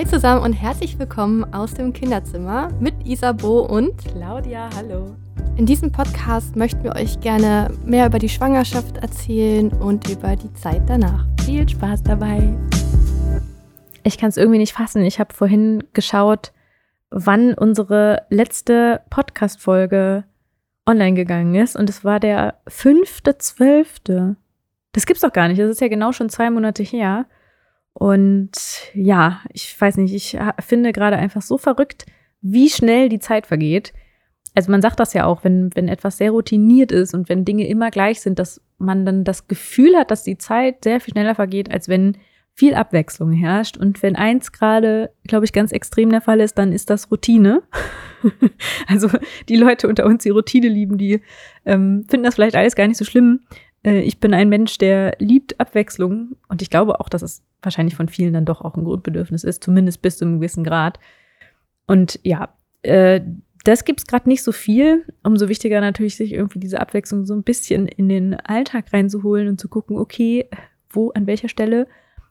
Hi zusammen und herzlich willkommen aus dem Kinderzimmer mit Isabo und Claudia. Hallo. In diesem Podcast möchten wir euch gerne mehr über die Schwangerschaft erzählen und über die Zeit danach. Viel Spaß dabei. Ich kann es irgendwie nicht fassen. Ich habe vorhin geschaut, wann unsere letzte Podcast-Folge online gegangen ist und es war der fünfte zwölfte. Das gibt's doch gar nicht. Das ist ja genau schon zwei Monate her. Und ja, ich weiß nicht, ich finde gerade einfach so verrückt, wie schnell die Zeit vergeht. Also man sagt das ja auch, wenn, wenn etwas sehr routiniert ist und wenn Dinge immer gleich sind, dass man dann das Gefühl hat, dass die Zeit sehr viel schneller vergeht, als wenn viel Abwechslung herrscht. Und wenn eins gerade, glaube ich, ganz extrem der Fall ist, dann ist das Routine. also die Leute unter uns, die Routine lieben, die ähm, finden das vielleicht alles gar nicht so schlimm. Äh, ich bin ein Mensch, der liebt Abwechslung und ich glaube auch, dass es wahrscheinlich von vielen dann doch auch ein Grundbedürfnis ist, zumindest bis zu einem gewissen Grad. Und ja, äh, das gibt's gerade nicht so viel. Umso wichtiger natürlich, sich irgendwie diese Abwechslung so ein bisschen in den Alltag reinzuholen und zu gucken, okay, wo, an welcher Stelle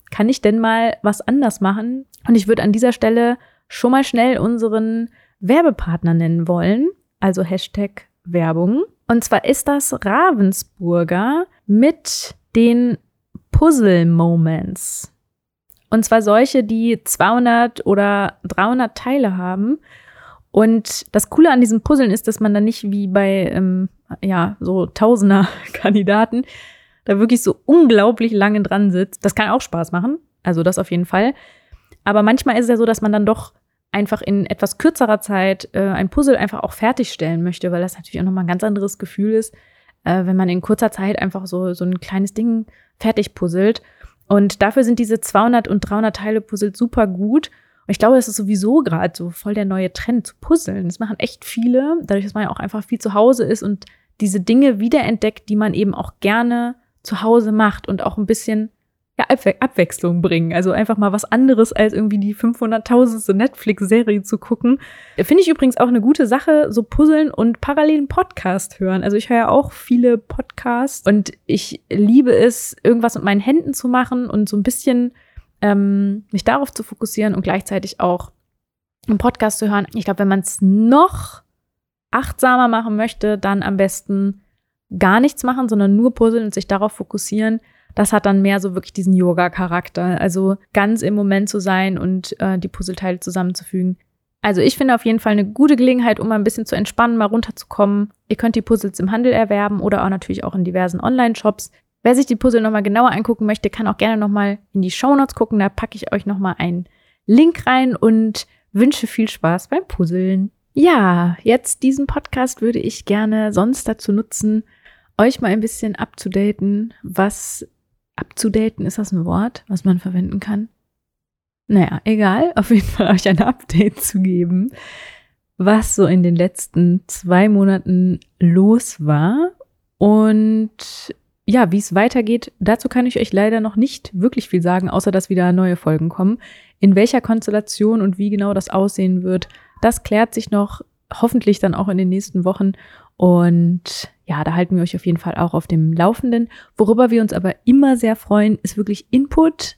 kann ich denn mal was anders machen? Und ich würde an dieser Stelle schon mal schnell unseren Werbepartner nennen wollen, also Hashtag Werbung. Und zwar ist das Ravensburger mit den Puzzle Moments. Und zwar solche, die 200 oder 300 Teile haben. Und das Coole an diesen Puzzeln ist, dass man da nicht wie bei, ähm, ja, so Tausender Kandidaten da wirklich so unglaublich lange dran sitzt. Das kann auch Spaß machen. Also das auf jeden Fall. Aber manchmal ist es ja so, dass man dann doch einfach in etwas kürzerer Zeit äh, ein Puzzle einfach auch fertigstellen möchte, weil das natürlich auch nochmal ein ganz anderes Gefühl ist, äh, wenn man in kurzer Zeit einfach so, so ein kleines Ding fertig puzzelt. Und dafür sind diese 200 und 300 Teile Puzzle super gut. Und ich glaube, das ist sowieso gerade so voll der neue Trend zu puzzeln. Das machen echt viele, dadurch, dass man ja auch einfach viel zu Hause ist und diese Dinge wiederentdeckt, die man eben auch gerne zu Hause macht und auch ein bisschen ja, Abwe Abwechslung bringen. Also einfach mal was anderes als irgendwie die 500.000. Netflix-Serie zu gucken. Finde ich übrigens auch eine gute Sache, so puzzeln und parallelen Podcast hören. Also ich höre ja auch viele Podcasts und ich liebe es, irgendwas mit meinen Händen zu machen und so ein bisschen ähm, mich darauf zu fokussieren und gleichzeitig auch einen Podcast zu hören. Ich glaube, wenn man es noch achtsamer machen möchte, dann am besten gar nichts machen, sondern nur puzzeln und sich darauf fokussieren das hat dann mehr so wirklich diesen Yoga-Charakter. Also ganz im Moment zu sein und äh, die Puzzleteile zusammenzufügen. Also ich finde auf jeden Fall eine gute Gelegenheit, um mal ein bisschen zu entspannen, mal runterzukommen. Ihr könnt die Puzzles im Handel erwerben oder auch natürlich auch in diversen Online-Shops. Wer sich die Puzzle nochmal genauer angucken möchte, kann auch gerne nochmal in die Shownotes gucken. Da packe ich euch nochmal einen Link rein und wünsche viel Spaß beim Puzzeln. Ja, jetzt diesen Podcast würde ich gerne sonst dazu nutzen, euch mal ein bisschen abzudaten, was abzudaten, ist das ein Wort, was man verwenden kann? Naja, egal, auf jeden Fall euch ein Update zu geben, was so in den letzten zwei Monaten los war und ja, wie es weitergeht, dazu kann ich euch leider noch nicht wirklich viel sagen, außer dass wieder neue Folgen kommen. In welcher Konstellation und wie genau das aussehen wird, das klärt sich noch hoffentlich dann auch in den nächsten Wochen. Und ja, da halten wir euch auf jeden Fall auch auf dem Laufenden. Worüber wir uns aber immer sehr freuen, ist wirklich Input.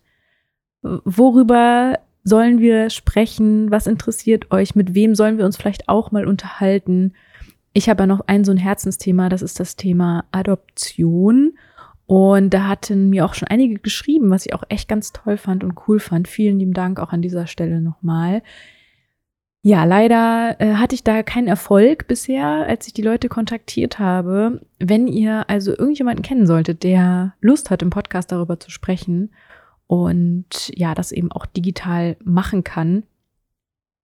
Worüber sollen wir sprechen? Was interessiert euch? Mit wem sollen wir uns vielleicht auch mal unterhalten? Ich habe ja noch ein so ein Herzensthema, das ist das Thema Adoption. Und da hatten mir auch schon einige geschrieben, was ich auch echt ganz toll fand und cool fand. Vielen lieben Dank auch an dieser Stelle nochmal. Ja, leider äh, hatte ich da keinen Erfolg bisher, als ich die Leute kontaktiert habe. Wenn ihr also irgendjemanden kennen solltet, der Lust hat, im Podcast darüber zu sprechen und ja, das eben auch digital machen kann,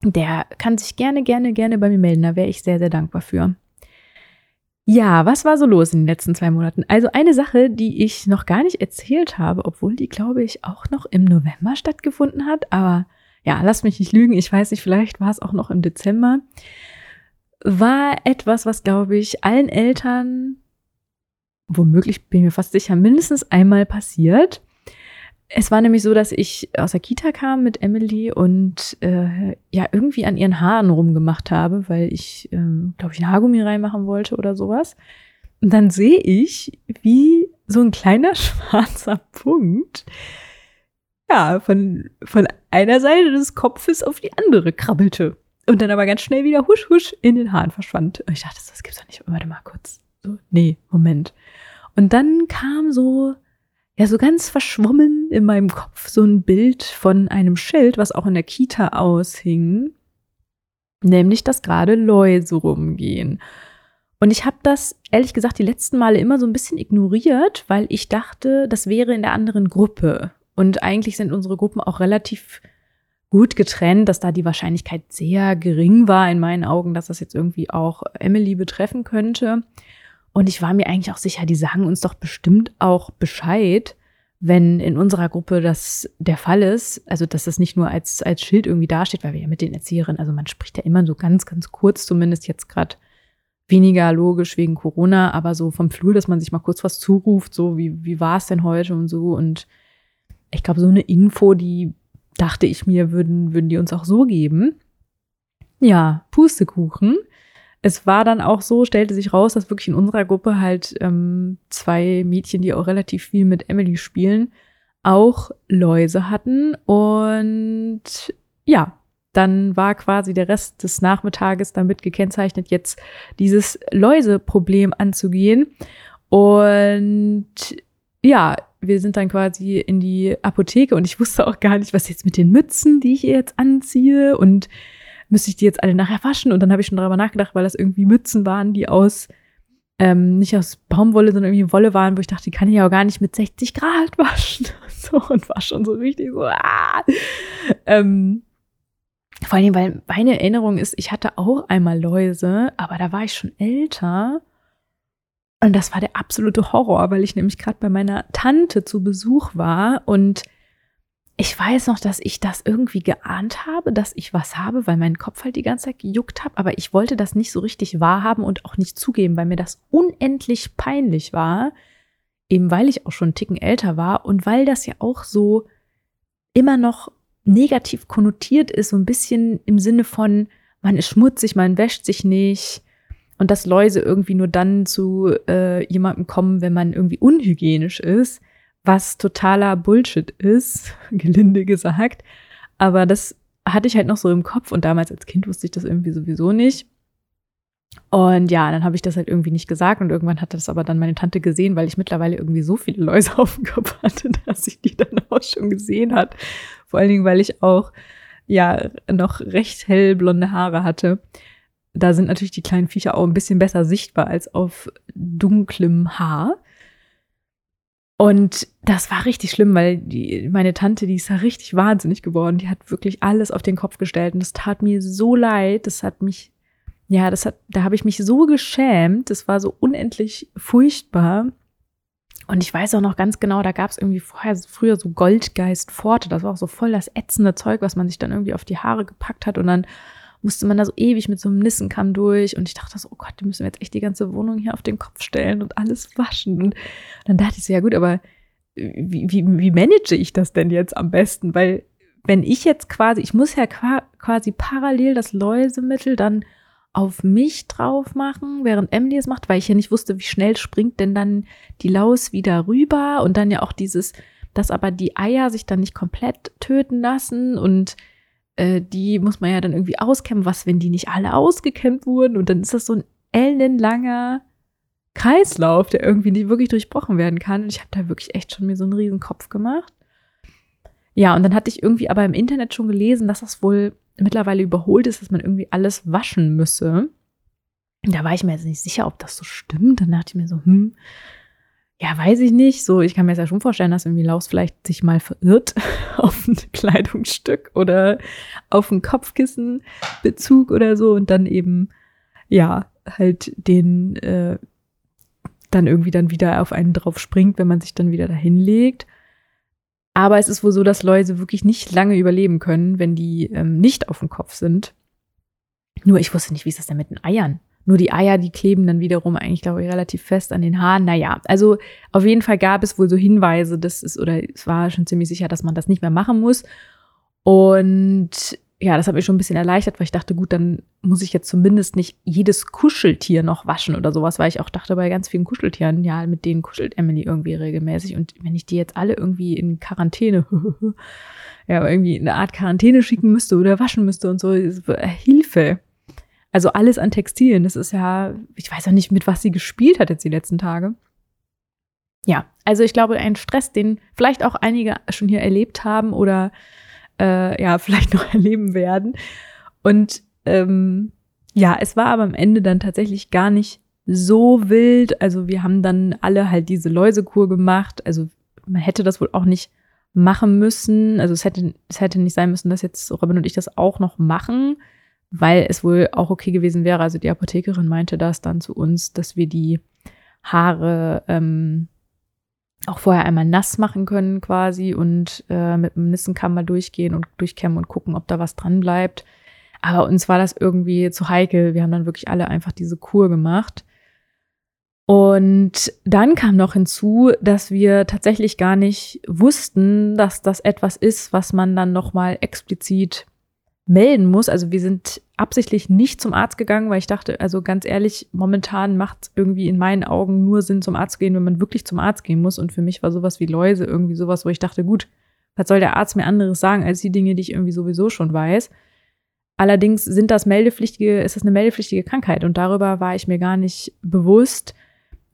der kann sich gerne, gerne, gerne bei mir melden. Da wäre ich sehr, sehr dankbar für. Ja, was war so los in den letzten zwei Monaten? Also eine Sache, die ich noch gar nicht erzählt habe, obwohl die, glaube ich, auch noch im November stattgefunden hat, aber ja, lass mich nicht lügen, ich weiß nicht, vielleicht war es auch noch im Dezember, war etwas, was, glaube ich, allen Eltern, womöglich bin ich mir fast sicher, mindestens einmal passiert. Es war nämlich so, dass ich aus der Kita kam mit Emily und äh, ja irgendwie an ihren Haaren rumgemacht habe, weil ich, äh, glaube ich, ein Haargummi reinmachen wollte oder sowas. Und dann sehe ich, wie so ein kleiner schwarzer Punkt ja, von, von einer Seite des Kopfes auf die andere krabbelte. Und dann aber ganz schnell wieder husch, husch in den Haaren verschwand. Und ich dachte, das gibt's doch nicht. Warte mal kurz. So, nee, Moment. Und dann kam so, ja, so ganz verschwommen in meinem Kopf so ein Bild von einem Schild, was auch in der Kita aushing. Nämlich, dass gerade Läuse rumgehen. Und ich habe das, ehrlich gesagt, die letzten Male immer so ein bisschen ignoriert, weil ich dachte, das wäre in der anderen Gruppe. Und eigentlich sind unsere Gruppen auch relativ gut getrennt, dass da die Wahrscheinlichkeit sehr gering war in meinen Augen, dass das jetzt irgendwie auch Emily betreffen könnte. Und ich war mir eigentlich auch sicher, die sagen uns doch bestimmt auch Bescheid, wenn in unserer Gruppe das der Fall ist. Also, dass das nicht nur als, als Schild irgendwie dasteht, weil wir ja mit den Erzieherinnen, also man spricht ja immer so ganz, ganz kurz, zumindest jetzt gerade weniger logisch wegen Corona, aber so vom Flur, dass man sich mal kurz was zuruft, so wie, wie war es denn heute und so. Und ich glaube, so eine Info, die dachte ich mir, würden, würden die uns auch so geben. Ja, Pustekuchen. Es war dann auch so, stellte sich raus, dass wirklich in unserer Gruppe halt ähm, zwei Mädchen, die auch relativ viel mit Emily spielen, auch Läuse hatten. Und ja, dann war quasi der Rest des Nachmittages damit gekennzeichnet, jetzt dieses Läuseproblem anzugehen. Und ja, wir sind dann quasi in die Apotheke und ich wusste auch gar nicht, was jetzt mit den Mützen, die ich jetzt anziehe und müsste ich die jetzt alle nachher waschen und dann habe ich schon darüber nachgedacht, weil das irgendwie Mützen waren, die aus ähm, nicht aus Baumwolle, sondern irgendwie Wolle waren, wo ich dachte, die kann ich ja auch gar nicht mit 60 Grad waschen. So, und war schon so richtig so, ah. ähm, vor allem, weil meine Erinnerung ist, ich hatte auch einmal Läuse, aber da war ich schon älter. Und das war der absolute Horror, weil ich nämlich gerade bei meiner Tante zu Besuch war und ich weiß noch, dass ich das irgendwie geahnt habe, dass ich was habe, weil mein Kopf halt die ganze Zeit gejuckt hat, aber ich wollte das nicht so richtig wahrhaben und auch nicht zugeben, weil mir das unendlich peinlich war, eben weil ich auch schon einen Ticken älter war und weil das ja auch so immer noch negativ konnotiert ist, so ein bisschen im Sinne von, man ist schmutzig, man wäscht sich nicht und dass Läuse irgendwie nur dann zu äh, jemandem kommen, wenn man irgendwie unhygienisch ist, was totaler Bullshit ist, gelinde gesagt. Aber das hatte ich halt noch so im Kopf und damals als Kind wusste ich das irgendwie sowieso nicht. Und ja, dann habe ich das halt irgendwie nicht gesagt und irgendwann hat das aber dann meine Tante gesehen, weil ich mittlerweile irgendwie so viele Läuse auf dem Kopf hatte, dass sie die dann auch schon gesehen hat. Vor allen Dingen, weil ich auch ja noch recht hellblonde Haare hatte. Da sind natürlich die kleinen Viecher auch ein bisschen besser sichtbar als auf dunklem Haar. Und das war richtig schlimm, weil die, meine Tante, die ist ja richtig wahnsinnig geworden. Die hat wirklich alles auf den Kopf gestellt. Und das tat mir so leid. Das hat mich ja, das hat, da habe ich mich so geschämt. Das war so unendlich furchtbar. Und ich weiß auch noch ganz genau, da gab es irgendwie vorher, früher so Goldgeist-Pforte. Das war auch so voll das ätzende Zeug, was man sich dann irgendwie auf die Haare gepackt hat. Und dann musste man da so ewig mit so einem Nissenkamm durch. Und ich dachte so, oh Gott, die müssen wir jetzt echt die ganze Wohnung hier auf den Kopf stellen und alles waschen. Und dann dachte ich so, ja gut, aber wie, wie, wie manage ich das denn jetzt am besten? Weil wenn ich jetzt quasi, ich muss ja quasi parallel das Läusemittel dann auf mich drauf machen, während Emily es macht, weil ich ja nicht wusste, wie schnell springt denn dann die Laus wieder rüber und dann ja auch dieses, dass aber die Eier sich dann nicht komplett töten lassen und äh, die muss man ja dann irgendwie auskämmen, was, wenn die nicht alle ausgekämmt wurden und dann ist das so ein ellenlanger Kreislauf, der irgendwie nicht wirklich durchbrochen werden kann und ich habe da wirklich echt schon mir so einen riesen Kopf gemacht. Ja, und dann hatte ich irgendwie aber im Internet schon gelesen, dass das wohl mittlerweile überholt ist, dass man irgendwie alles waschen müsse. Da war ich mir jetzt nicht sicher, ob das so stimmt. Dann dachte ich mir so, hm, ja, weiß ich nicht. So, ich kann mir jetzt ja schon vorstellen, dass irgendwie Laus vielleicht sich mal verirrt auf ein Kleidungsstück oder auf einen Kopfkissenbezug oder so und dann eben, ja, halt den äh, dann irgendwie dann wieder auf einen drauf springt, wenn man sich dann wieder dahin legt. Aber es ist wohl so, dass Läuse wirklich nicht lange überleben können, wenn die ähm, nicht auf dem Kopf sind. Nur ich wusste nicht, wie ist das denn mit den Eiern? Nur die Eier, die kleben dann wiederum eigentlich, glaube ich, relativ fest an den Haaren. Naja, also auf jeden Fall gab es wohl so Hinweise, dass es, oder es war schon ziemlich sicher, dass man das nicht mehr machen muss. Und ja, das hat mich schon ein bisschen erleichtert, weil ich dachte, gut, dann muss ich jetzt zumindest nicht jedes Kuscheltier noch waschen oder sowas, weil ich auch dachte, bei ganz vielen Kuscheltieren, ja, mit denen kuschelt Emily irgendwie regelmäßig. Und wenn ich die jetzt alle irgendwie in Quarantäne, ja, irgendwie in eine Art Quarantäne schicken müsste oder waschen müsste und so, äh, Hilfe. Also alles an Textilien, das ist ja, ich weiß auch nicht, mit was sie gespielt hat jetzt die letzten Tage. Ja, also ich glaube, ein Stress, den vielleicht auch einige schon hier erlebt haben oder äh, ja, vielleicht noch erleben werden. Und ähm, ja, es war aber am Ende dann tatsächlich gar nicht so wild. Also wir haben dann alle halt diese Läusekur gemacht. Also man hätte das wohl auch nicht machen müssen. Also es hätte, es hätte nicht sein müssen, dass jetzt Robin und ich das auch noch machen, weil es wohl auch okay gewesen wäre. Also die Apothekerin meinte das dann zu uns, dass wir die Haare ähm, auch vorher einmal nass machen können quasi und äh, mit dem Nissenkamm mal durchgehen und durchkämmen und gucken, ob da was dran bleibt. Aber uns war das irgendwie zu heikel. Wir haben dann wirklich alle einfach diese Kur gemacht. Und dann kam noch hinzu, dass wir tatsächlich gar nicht wussten, dass das etwas ist, was man dann noch mal explizit melden muss. Also wir sind absichtlich nicht zum Arzt gegangen, weil ich dachte, also ganz ehrlich, momentan macht es irgendwie in meinen Augen nur Sinn, zum Arzt zu gehen, wenn man wirklich zum Arzt gehen muss. Und für mich war sowas wie Läuse irgendwie sowas, wo ich dachte, gut, was soll der Arzt mir anderes sagen als die Dinge, die ich irgendwie sowieso schon weiß. Allerdings sind das meldepflichtige, ist das eine meldepflichtige Krankheit und darüber war ich mir gar nicht bewusst.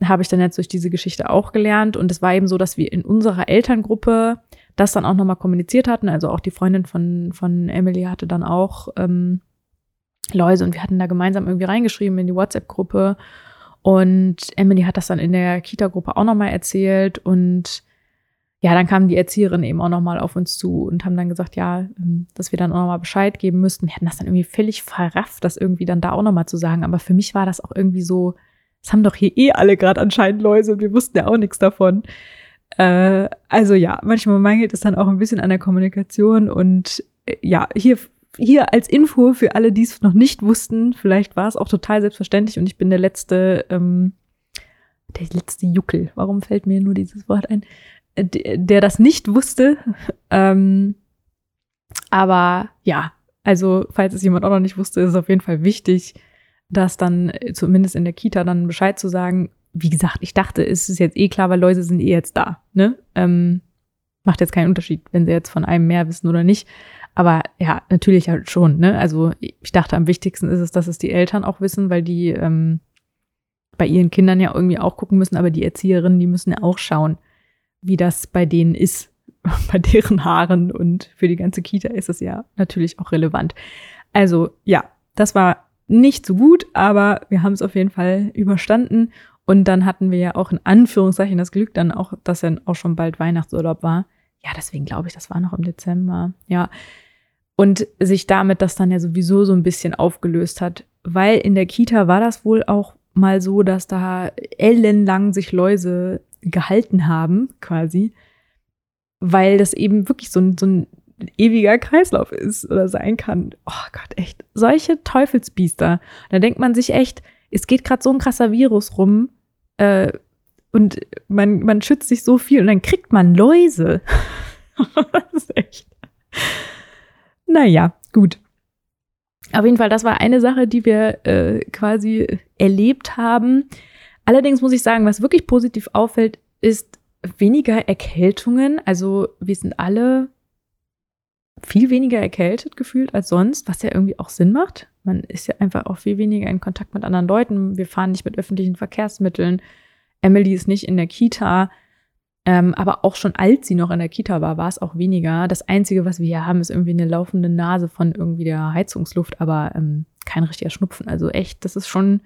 Habe ich dann jetzt durch diese Geschichte auch gelernt. Und es war eben so, dass wir in unserer Elterngruppe das dann auch nochmal kommuniziert hatten. Also auch die Freundin von, von Emily hatte dann auch ähm, Läuse und wir hatten da gemeinsam irgendwie reingeschrieben in die WhatsApp-Gruppe. Und Emily hat das dann in der Kita-Gruppe auch nochmal erzählt. Und ja, dann kamen die Erzieherinnen eben auch nochmal auf uns zu und haben dann gesagt, ja, ähm, dass wir dann auch nochmal Bescheid geben müssten. Wir hatten das dann irgendwie völlig verrafft, das irgendwie dann da auch nochmal zu sagen. Aber für mich war das auch irgendwie so, es haben doch hier eh alle gerade anscheinend Läuse und wir wussten ja auch nichts davon. Äh, also ja, manchmal mangelt es dann auch ein bisschen an der Kommunikation und äh, ja, hier hier als Info für alle, die es noch nicht wussten, vielleicht war es auch total selbstverständlich und ich bin der letzte, ähm, der letzte Juckel. Warum fällt mir nur dieses Wort ein? Äh, der, der das nicht wusste. ähm, aber ja, also falls es jemand auch noch nicht wusste, ist es auf jeden Fall wichtig, das dann äh, zumindest in der Kita dann Bescheid zu sagen, wie gesagt, ich dachte, es ist jetzt eh klar, weil Läuse sind eh jetzt da. Ne? Ähm, macht jetzt keinen Unterschied, wenn sie jetzt von einem mehr wissen oder nicht. Aber ja, natürlich halt schon. Ne? Also ich dachte, am wichtigsten ist es, dass es die Eltern auch wissen, weil die ähm, bei ihren Kindern ja irgendwie auch gucken müssen, aber die Erzieherinnen, die müssen ja auch schauen, wie das bei denen ist, bei deren Haaren. Und für die ganze Kita ist es ja natürlich auch relevant. Also ja, das war nicht so gut, aber wir haben es auf jeden Fall überstanden und dann hatten wir ja auch in Anführungszeichen das Glück dann auch, dass dann auch schon bald Weihnachtsurlaub war. Ja, deswegen glaube ich, das war noch im Dezember. Ja. Und sich damit das dann ja sowieso so ein bisschen aufgelöst hat. Weil in der Kita war das wohl auch mal so, dass da ellenlang sich Läuse gehalten haben, quasi. Weil das eben wirklich so ein, so ein ewiger Kreislauf ist oder sein kann. Oh Gott, echt. Solche Teufelsbiester. Da denkt man sich echt, es geht gerade so ein krasser Virus rum äh, und man, man schützt sich so viel und dann kriegt man Läuse. das ist echt. Naja, gut. Auf jeden Fall, das war eine Sache, die wir äh, quasi erlebt haben. Allerdings muss ich sagen, was wirklich positiv auffällt, ist weniger Erkältungen. Also wir sind alle viel weniger erkältet gefühlt als sonst, was ja irgendwie auch Sinn macht. Man ist ja einfach auch viel weniger in Kontakt mit anderen Leuten. Wir fahren nicht mit öffentlichen Verkehrsmitteln. Emily ist nicht in der Kita. Ähm, aber auch schon als sie noch in der Kita war, war es auch weniger. Das Einzige, was wir hier haben, ist irgendwie eine laufende Nase von irgendwie der Heizungsluft, aber ähm, kein richtiger Schnupfen. Also echt, das ist schon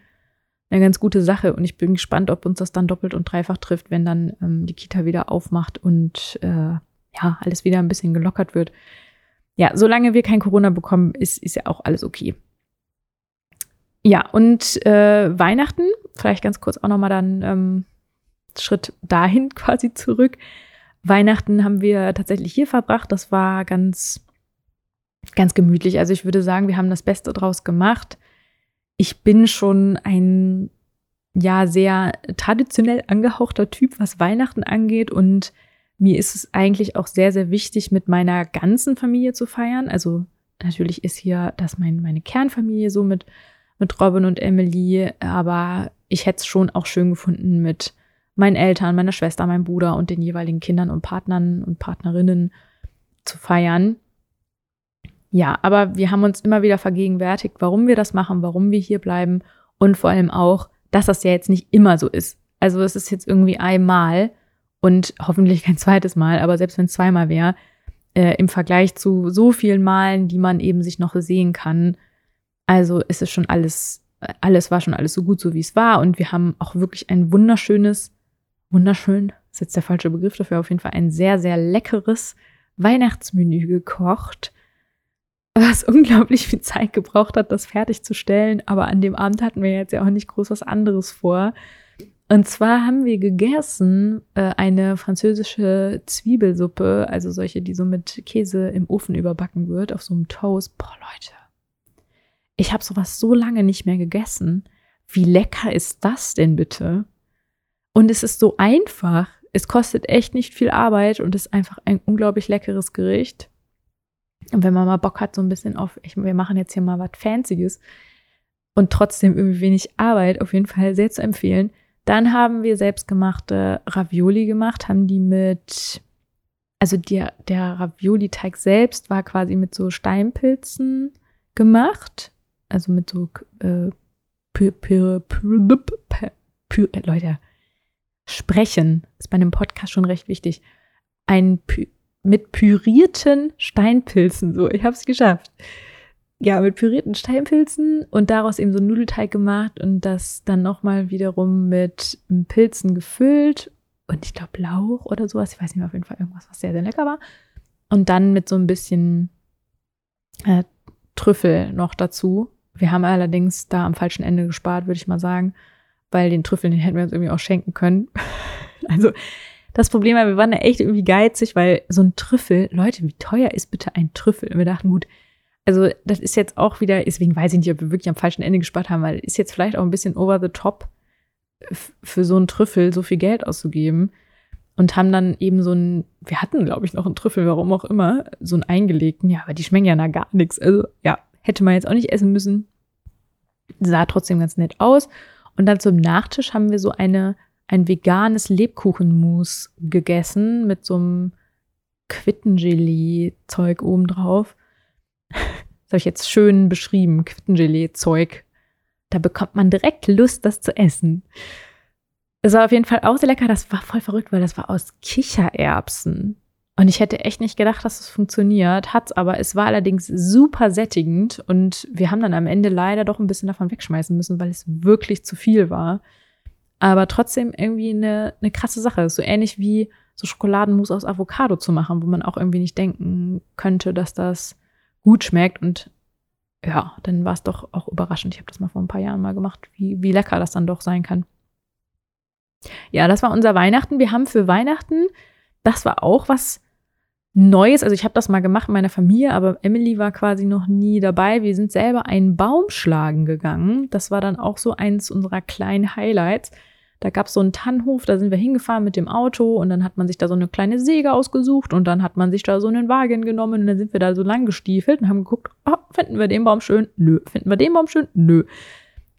eine ganz gute Sache. Und ich bin gespannt, ob uns das dann doppelt und dreifach trifft, wenn dann ähm, die Kita wieder aufmacht und äh, ja, alles wieder ein bisschen gelockert wird ja, solange wir kein Corona bekommen, ist, ist ja auch alles okay. Ja, und äh, Weihnachten, vielleicht ganz kurz auch nochmal dann ähm, Schritt dahin quasi zurück. Weihnachten haben wir tatsächlich hier verbracht. Das war ganz, ganz gemütlich. Also ich würde sagen, wir haben das Beste draus gemacht. Ich bin schon ein ja sehr traditionell angehauchter Typ, was Weihnachten angeht und mir ist es eigentlich auch sehr, sehr wichtig, mit meiner ganzen Familie zu feiern. Also natürlich ist hier das mein, meine Kernfamilie so mit, mit Robin und Emily, aber ich hätte es schon auch schön gefunden mit meinen Eltern, meiner Schwester, meinem Bruder und den jeweiligen Kindern und Partnern und Partnerinnen zu feiern. Ja, aber wir haben uns immer wieder vergegenwärtigt, warum wir das machen, warum wir hier bleiben und vor allem auch, dass das ja jetzt nicht immer so ist. Also es ist jetzt irgendwie einmal und hoffentlich kein zweites Mal, aber selbst wenn es zweimal wäre, äh, im Vergleich zu so vielen Malen, die man eben sich noch sehen kann, also ist es schon alles, alles war schon alles so gut, so wie es war und wir haben auch wirklich ein wunderschönes, wunderschön, ist jetzt der falsche Begriff dafür, auf jeden Fall ein sehr, sehr leckeres Weihnachtsmenü gekocht was unglaublich viel Zeit gebraucht hat, das fertigzustellen. Aber an dem Abend hatten wir jetzt ja auch nicht groß was anderes vor. Und zwar haben wir gegessen äh, eine französische Zwiebelsuppe, also solche, die so mit Käse im Ofen überbacken wird, auf so einem Toast. Boah, Leute, ich habe sowas so lange nicht mehr gegessen. Wie lecker ist das denn bitte? Und es ist so einfach. Es kostet echt nicht viel Arbeit und ist einfach ein unglaublich leckeres Gericht. Und wenn man mal Bock hat, so ein bisschen auf, ich, wir machen jetzt hier mal was Fancyes und trotzdem irgendwie wenig Arbeit, auf jeden Fall sehr zu empfehlen. Dann haben wir selbstgemachte Ravioli gemacht, haben die mit, also der, der Ravioli-Teig selbst war quasi mit so Steinpilzen gemacht, also mit so äh, pü, Leute, sprechen ist bei einem Podcast schon recht wichtig. Ein pü, mit pürierten Steinpilzen. So, ich habe es geschafft. Ja, mit pürierten Steinpilzen und daraus eben so einen Nudelteig gemacht und das dann nochmal wiederum mit Pilzen gefüllt und ich glaube Lauch oder sowas. Ich weiß nicht mehr, auf jeden Fall irgendwas, was sehr, sehr lecker war. Und dann mit so ein bisschen äh, Trüffel noch dazu. Wir haben allerdings da am falschen Ende gespart, würde ich mal sagen, weil den Trüffel, den hätten wir uns irgendwie auch schenken können. also das Problem war, wir waren da echt irgendwie geizig, weil so ein Trüffel, Leute, wie teuer ist bitte ein Trüffel? Und wir dachten, gut, also das ist jetzt auch wieder, deswegen weiß ich nicht, ob wir wirklich am falschen Ende gespart haben, weil ist jetzt vielleicht auch ein bisschen over the top für so einen Trüffel so viel Geld auszugeben. Und haben dann eben so ein, wir hatten, glaube ich, noch einen Trüffel, warum auch immer, so einen eingelegten, ja, aber die schmecken ja nach gar nichts. Also ja, hätte man jetzt auch nicht essen müssen. Sah trotzdem ganz nett aus. Und dann zum Nachtisch haben wir so eine ein veganes Lebkuchenmus gegessen mit so einem Quittengelee-Zeug obendrauf. Das habe ich jetzt schön beschrieben, Quittengelee-Zeug. Da bekommt man direkt Lust, das zu essen. Es war auf jeden Fall auch sehr lecker. Das war voll verrückt, weil das war aus Kichererbsen. Und ich hätte echt nicht gedacht, dass das funktioniert. Hat's aber. Es war allerdings super sättigend. Und wir haben dann am Ende leider doch ein bisschen davon wegschmeißen müssen, weil es wirklich zu viel war aber trotzdem irgendwie eine, eine krasse Sache. So ähnlich wie so Schokoladenmus aus Avocado zu machen, wo man auch irgendwie nicht denken könnte, dass das gut schmeckt. Und ja, dann war es doch auch überraschend. Ich habe das mal vor ein paar Jahren mal gemacht, wie, wie lecker das dann doch sein kann. Ja, das war unser Weihnachten. Wir haben für Weihnachten, das war auch was Neues. Also ich habe das mal gemacht in meiner Familie, aber Emily war quasi noch nie dabei. Wir sind selber einen Baum schlagen gegangen. Das war dann auch so eins unserer kleinen Highlights. Da gab es so einen Tannenhof, da sind wir hingefahren mit dem Auto und dann hat man sich da so eine kleine Säge ausgesucht und dann hat man sich da so einen Wagen genommen und dann sind wir da so lang gestiefelt und haben geguckt, oh, finden wir den Baum schön? Nö. Finden wir den Baum schön? Nö.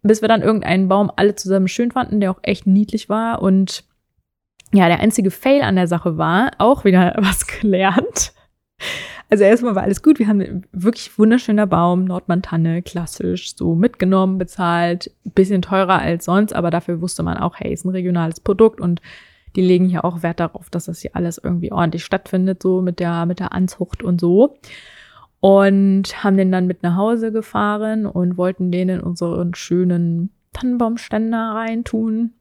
Bis wir dann irgendeinen Baum alle zusammen schön fanden, der auch echt niedlich war und ja, der einzige Fail an der Sache war, auch wieder was gelernt. Also erstmal war alles gut. Wir haben wirklich wunderschöner Baum, Nordmantanne, klassisch, so mitgenommen, bezahlt, bisschen teurer als sonst, aber dafür wusste man auch, hey, ist ein regionales Produkt und die legen hier auch Wert darauf, dass das hier alles irgendwie ordentlich stattfindet, so mit der, mit der Anzucht und so. Und haben den dann mit nach Hause gefahren und wollten den in unseren schönen Tannenbaumständer reintun.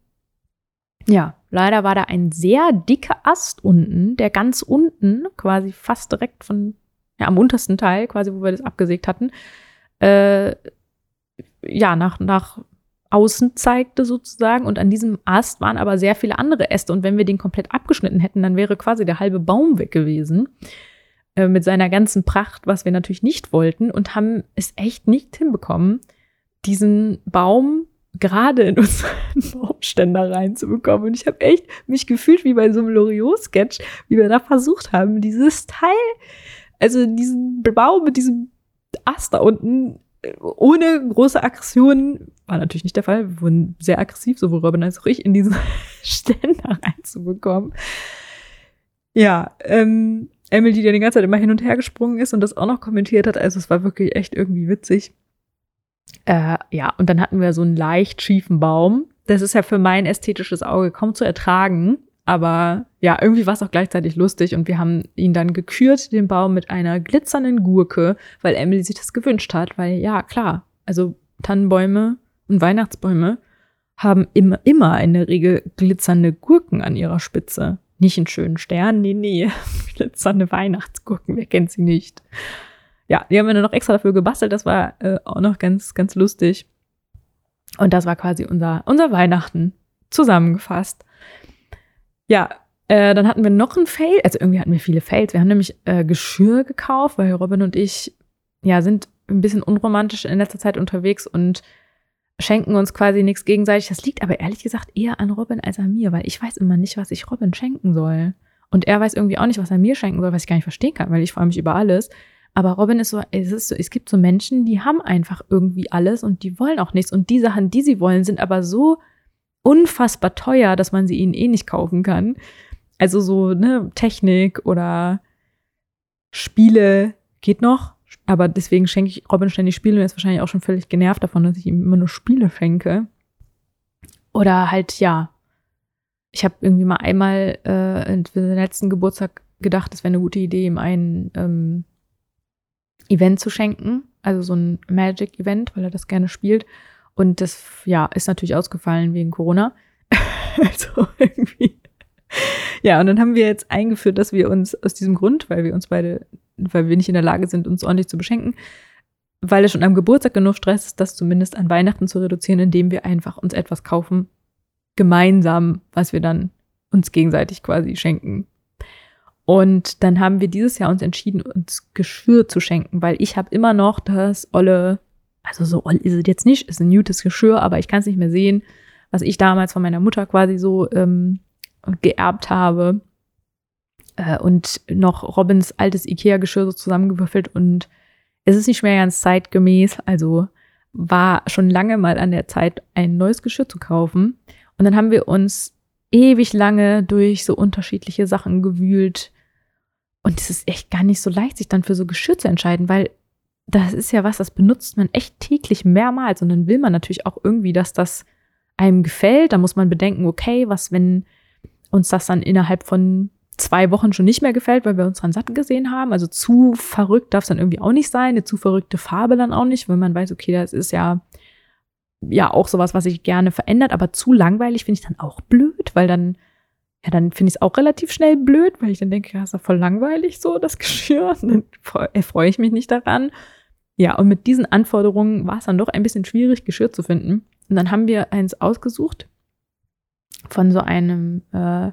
Ja, leider war da ein sehr dicker Ast unten, der ganz unten, quasi fast direkt von, ja, am untersten Teil, quasi, wo wir das abgesägt hatten, äh, ja, nach, nach außen zeigte sozusagen. Und an diesem Ast waren aber sehr viele andere Äste. Und wenn wir den komplett abgeschnitten hätten, dann wäre quasi der halbe Baum weg gewesen. Äh, mit seiner ganzen Pracht, was wir natürlich nicht wollten. Und haben es echt nicht hinbekommen, diesen Baum gerade in unseren Baumständer reinzubekommen. Und ich habe echt mich gefühlt wie bei so einem Loriot-Sketch, wie wir da versucht haben, dieses Teil, also diesen Baum mit diesem Ast da unten äh, ohne große Aggression, war natürlich nicht der Fall, wir wurden sehr aggressiv, sowohl Robin als auch ich, in diesen Ständer reinzubekommen. Ja, ähm, Emily, die die ganze Zeit immer hin und her gesprungen ist und das auch noch kommentiert hat, also es war wirklich echt irgendwie witzig. Äh, ja, und dann hatten wir so einen leicht schiefen Baum. Das ist ja für mein ästhetisches Auge kaum zu ertragen. Aber ja, irgendwie war es auch gleichzeitig lustig und wir haben ihn dann gekürt, den Baum, mit einer glitzernden Gurke, weil Emily sich das gewünscht hat. Weil ja, klar, also Tannenbäume und Weihnachtsbäume haben immer, immer in der Regel glitzernde Gurken an ihrer Spitze. Nicht einen schönen Stern, nee, nee, glitzernde Weihnachtsgurken, wer kennt sie nicht? Ja, die haben wir dann noch extra dafür gebastelt, das war äh, auch noch ganz, ganz lustig. Und das war quasi unser, unser Weihnachten zusammengefasst. Ja, äh, dann hatten wir noch ein Fail. Also irgendwie hatten wir viele Fails. Wir haben nämlich äh, Geschirr gekauft, weil Robin und ich ja sind ein bisschen unromantisch in letzter Zeit unterwegs und schenken uns quasi nichts gegenseitig. Das liegt aber ehrlich gesagt eher an Robin als an mir, weil ich weiß immer nicht, was ich Robin schenken soll. Und er weiß irgendwie auch nicht, was er mir schenken soll, was ich gar nicht verstehen kann, weil ich freue mich über alles. Aber Robin ist so, es ist so, es gibt so Menschen, die haben einfach irgendwie alles und die wollen auch nichts. Und die Sachen, die sie wollen, sind aber so unfassbar teuer, dass man sie ihnen eh nicht kaufen kann. Also so, ne, Technik oder Spiele geht noch. Aber deswegen schenke ich Robin ständig Spiele und er ist wahrscheinlich auch schon völlig genervt davon, dass ich ihm immer nur Spiele schenke. Oder halt, ja. Ich habe irgendwie mal einmal äh, in den letzten Geburtstag gedacht, es wäre eine gute Idee, ihm ein ähm, Event zu schenken. Also so ein Magic-Event, weil er das gerne spielt. Und das, ja, ist natürlich ausgefallen wegen Corona. also irgendwie. Ja, und dann haben wir jetzt eingeführt, dass wir uns aus diesem Grund, weil wir uns beide, weil wir nicht in der Lage sind, uns ordentlich zu beschenken, weil es schon am Geburtstag genug Stress ist, das zumindest an Weihnachten zu reduzieren, indem wir einfach uns etwas kaufen, gemeinsam, was wir dann uns gegenseitig quasi schenken. Und dann haben wir dieses Jahr uns entschieden, uns Geschirr zu schenken, weil ich habe immer noch das olle also so oll ist es jetzt nicht, ist ein newtes Geschirr, aber ich kann es nicht mehr sehen, was ich damals von meiner Mutter quasi so ähm, geerbt habe. Äh, und noch Robins altes Ikea-Geschirr so zusammengewürfelt und es ist nicht mehr ganz zeitgemäß, also war schon lange mal an der Zeit, ein neues Geschirr zu kaufen. Und dann haben wir uns ewig lange durch so unterschiedliche Sachen gewühlt. Und es ist echt gar nicht so leicht, sich dann für so Geschirr zu entscheiden, weil das ist ja was, das benutzt man echt täglich mehrmals und dann will man natürlich auch irgendwie, dass das einem gefällt. Da muss man bedenken, okay, was, wenn uns das dann innerhalb von zwei Wochen schon nicht mehr gefällt, weil wir uns dran satt gesehen haben. Also zu verrückt darf es dann irgendwie auch nicht sein, eine zu verrückte Farbe dann auch nicht, weil man weiß, okay, das ist ja ja auch sowas, was sich gerne verändert, aber zu langweilig finde ich dann auch blöd, weil dann ja, dann finde ich es auch relativ schnell blöd, weil ich dann denke, ja, ist ja voll langweilig so, das Geschirr. Und dann erfreue ich mich nicht daran. Ja, und mit diesen Anforderungen war es dann doch ein bisschen schwierig, Geschirr zu finden. Und dann haben wir eins ausgesucht von so einem äh,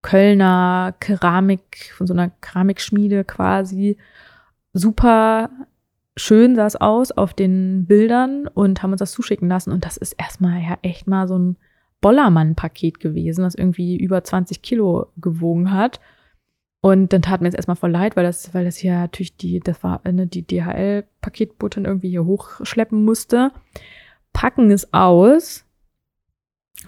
Kölner Keramik, von so einer Keramikschmiede quasi. Super schön sah es aus auf den Bildern und haben uns das zuschicken lassen. Und das ist erstmal ja echt mal so ein Bollermann-Paket gewesen, das irgendwie über 20 Kilo gewogen hat. Und dann tat mir jetzt erstmal voll leid, weil das, weil das hier natürlich die, das war ne, die DHL-Paketbotin irgendwie hier hochschleppen musste. Packen es aus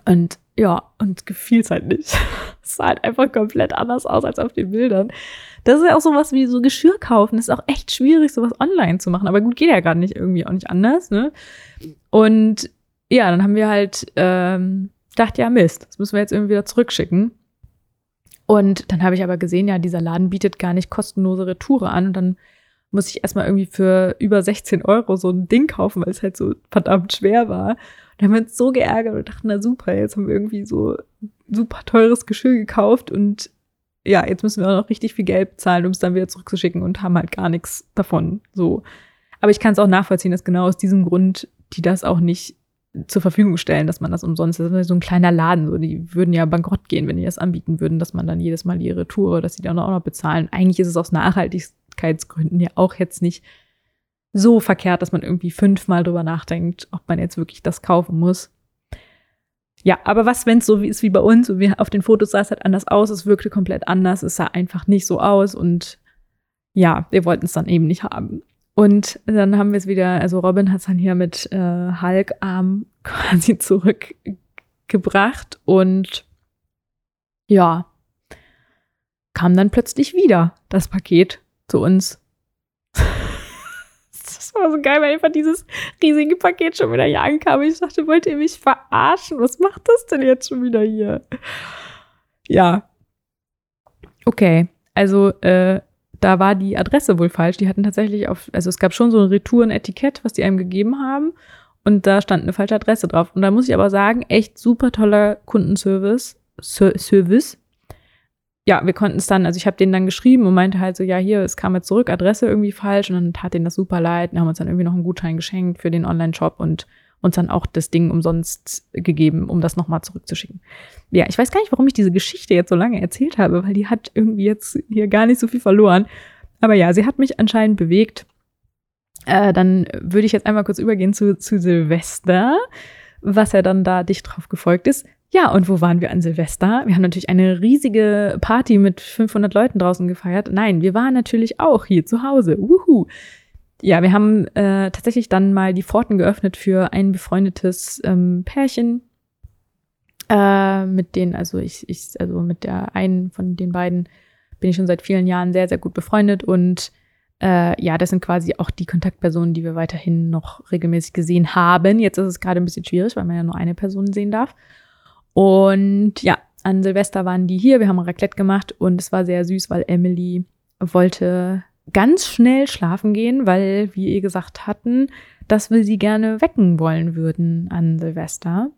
und ja, und gefiel es halt nicht. es sah halt einfach komplett anders aus als auf den Bildern. Das ist ja auch sowas wie so Geschirr kaufen. Das ist auch echt schwierig, sowas online zu machen. Aber gut, geht ja gar nicht irgendwie auch nicht anders, ne? Und ja, dann haben wir halt ähm, dachte, ja, Mist, das müssen wir jetzt irgendwie wieder zurückschicken. Und dann habe ich aber gesehen, ja, dieser Laden bietet gar nicht kostenlose Retoure an. Und dann muss ich erstmal irgendwie für über 16 Euro so ein Ding kaufen, weil es halt so verdammt schwer war. Und dann haben wir uns so geärgert und dachten, na super, jetzt haben wir irgendwie so super teures Geschirr gekauft und ja, jetzt müssen wir auch noch richtig viel Geld bezahlen, um es dann wieder zurückzuschicken und haben halt gar nichts davon. So. Aber ich kann es auch nachvollziehen, dass genau aus diesem Grund die das auch nicht zur Verfügung stellen, dass man das umsonst, das ist so ein kleiner Laden, so, die würden ja bankrott gehen, wenn die das anbieten würden, dass man dann jedes Mal ihre Tour, dass sie dann auch noch bezahlen. Eigentlich ist es aus Nachhaltigkeitsgründen ja auch jetzt nicht so verkehrt, dass man irgendwie fünfmal drüber nachdenkt, ob man jetzt wirklich das kaufen muss. Ja, aber was, wenn es so ist wie bei uns und wir auf den Fotos sah es halt anders aus, es wirkte komplett anders, es sah einfach nicht so aus und ja, wir wollten es dann eben nicht haben. Und dann haben wir es wieder, also Robin hat es dann hier mit äh, Hulk-Arm quasi zurückgebracht und ja, kam dann plötzlich wieder das Paket zu uns. das war so geil, weil einfach dieses riesige Paket schon wieder hier ankam. Ich dachte, wollt ihr mich verarschen? Was macht das denn jetzt schon wieder hier? Ja. Okay, also äh, da war die Adresse wohl falsch. Die hatten tatsächlich auf, also es gab schon so ein Retouren-Etikett, was die einem gegeben haben. Und da stand eine falsche Adresse drauf. Und da muss ich aber sagen, echt super toller Kundenservice. Service. Ja, wir konnten es dann, also ich habe denen dann geschrieben und meinte halt so, ja, hier, es kam jetzt zurück, Adresse irgendwie falsch. Und dann tat denen das super leid. Und haben uns dann irgendwie noch einen Gutschein geschenkt für den Online-Shop und uns dann auch das Ding umsonst gegeben, um das nochmal zurückzuschicken. Ja, ich weiß gar nicht, warum ich diese Geschichte jetzt so lange erzählt habe, weil die hat irgendwie jetzt hier gar nicht so viel verloren. Aber ja, sie hat mich anscheinend bewegt. Äh, dann würde ich jetzt einmal kurz übergehen zu, zu Silvester, was ja dann da dicht drauf gefolgt ist. Ja, und wo waren wir an Silvester? Wir haben natürlich eine riesige Party mit 500 Leuten draußen gefeiert. Nein, wir waren natürlich auch hier zu Hause. Wuhu ja, wir haben äh, tatsächlich dann mal die Pforten geöffnet für ein befreundetes ähm, Pärchen, äh, mit denen, also ich, ich, also mit der einen von den beiden bin ich schon seit vielen Jahren sehr, sehr gut befreundet und äh, ja, das sind quasi auch die Kontaktpersonen, die wir weiterhin noch regelmäßig gesehen haben. Jetzt ist es gerade ein bisschen schwierig, weil man ja nur eine Person sehen darf. Und ja, an Silvester waren die hier, wir haben Raclette gemacht und es war sehr süß, weil Emily wollte ganz schnell schlafen gehen, weil wir ihr gesagt hatten, dass wir sie gerne wecken wollen würden an Silvester.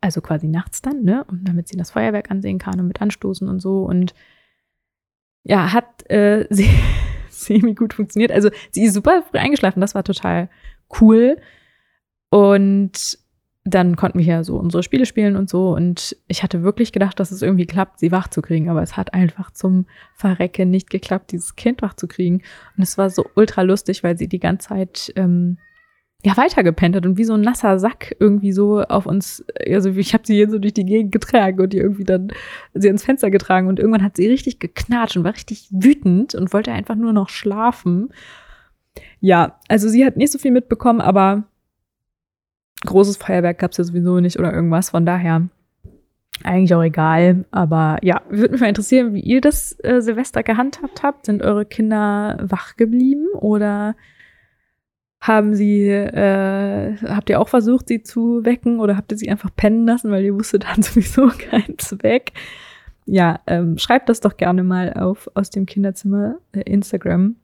Also quasi nachts dann, ne? Und damit sie das Feuerwerk ansehen kann und mit anstoßen und so. Und ja, hat äh, sie semi gut funktioniert. Also sie ist super früh eingeschlafen, das war total cool. Und dann konnten wir ja so unsere Spiele spielen und so. Und ich hatte wirklich gedacht, dass es irgendwie klappt, sie wach zu kriegen. Aber es hat einfach zum Verrecken nicht geklappt, dieses Kind wach zu kriegen. Und es war so ultra lustig, weil sie die ganze Zeit ähm, ja weitergepennt hat und wie so ein nasser Sack irgendwie so auf uns. Also ich habe sie hier so durch die Gegend getragen und die irgendwie dann sie ins Fenster getragen. Und irgendwann hat sie richtig geknatscht und war richtig wütend und wollte einfach nur noch schlafen. Ja, also sie hat nicht so viel mitbekommen, aber großes Feuerwerk gab es ja sowieso nicht oder irgendwas. Von daher eigentlich auch egal. Aber ja, würde mich mal interessieren, wie ihr das äh, Silvester gehandhabt habt. Sind eure Kinder wach geblieben oder haben sie, äh, habt ihr auch versucht, sie zu wecken oder habt ihr sie einfach pennen lassen, weil ihr wusstet dann sowieso keinen Zweck? Ja, ähm, schreibt das doch gerne mal auf aus dem Kinderzimmer äh, Instagram.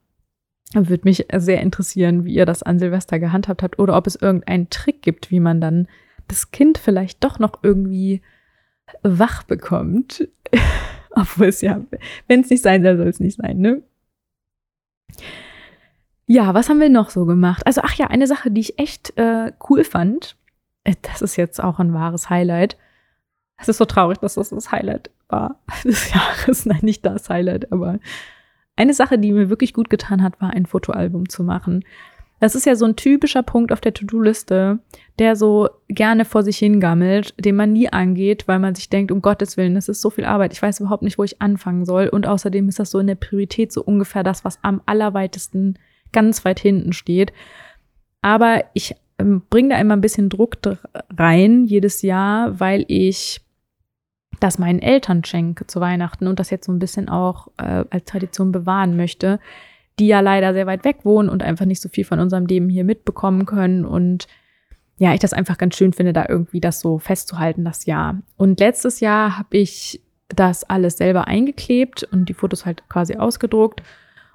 Würde mich sehr interessieren, wie ihr das an Silvester gehandhabt habt oder ob es irgendeinen Trick gibt, wie man dann das Kind vielleicht doch noch irgendwie wach bekommt. Obwohl es ja, wenn es nicht sein soll, soll es nicht sein, ne? Ja, was haben wir noch so gemacht? Also, ach ja, eine Sache, die ich echt äh, cool fand. Äh, das ist jetzt auch ein wahres Highlight. Es ist so traurig, dass das das Highlight war des Jahres. Nein, nicht das Highlight, aber eine Sache, die mir wirklich gut getan hat, war ein Fotoalbum zu machen. Das ist ja so ein typischer Punkt auf der To-Do-Liste, der so gerne vor sich hingammelt, den man nie angeht, weil man sich denkt, um Gottes Willen, das ist so viel Arbeit, ich weiß überhaupt nicht, wo ich anfangen soll. Und außerdem ist das so in der Priorität so ungefähr das, was am allerweitesten ganz weit hinten steht. Aber ich ähm, bringe da immer ein bisschen Druck rein jedes Jahr, weil ich das meinen Eltern schenke zu Weihnachten und das jetzt so ein bisschen auch äh, als Tradition bewahren möchte, die ja leider sehr weit weg wohnen und einfach nicht so viel von unserem Leben hier mitbekommen können und ja, ich das einfach ganz schön finde, da irgendwie das so festzuhalten, das Jahr. Und letztes Jahr habe ich das alles selber eingeklebt und die Fotos halt quasi ausgedruckt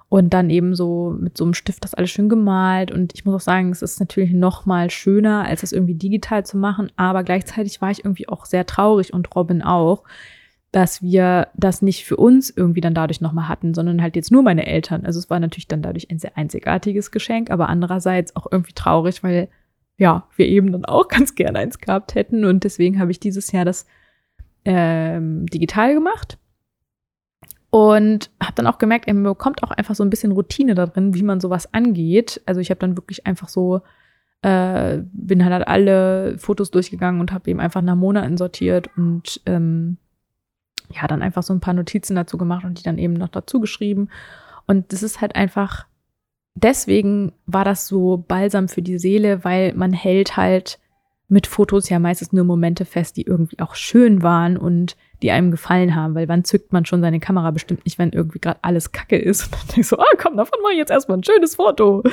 und dann eben so mit so einem Stift das alles schön gemalt. Und ich muss auch sagen, es ist natürlich noch mal schöner, als es irgendwie digital zu machen. Aber gleichzeitig war ich irgendwie auch sehr traurig und Robin auch, dass wir das nicht für uns irgendwie dann dadurch noch mal hatten, sondern halt jetzt nur meine Eltern. Also es war natürlich dann dadurch ein sehr einzigartiges Geschenk, aber andererseits auch irgendwie traurig, weil ja, wir eben dann auch ganz gerne eins gehabt hätten. Und deswegen habe ich dieses Jahr das ähm, digital gemacht und habe dann auch gemerkt, man bekommt auch einfach so ein bisschen Routine da drin, wie man sowas angeht. Also ich habe dann wirklich einfach so, äh, bin halt alle Fotos durchgegangen und habe eben einfach nach Monaten sortiert und ähm, ja, dann einfach so ein paar Notizen dazu gemacht und die dann eben noch dazu geschrieben. Und das ist halt einfach deswegen war das so balsam für die Seele, weil man hält halt mit Fotos ja meistens nur Momente fest, die irgendwie auch schön waren und die einem gefallen haben, weil wann zückt man schon seine Kamera bestimmt nicht, wenn irgendwie gerade alles Kacke ist und dann denkst du, ah komm, davon mach ich jetzt erstmal ein schönes Foto.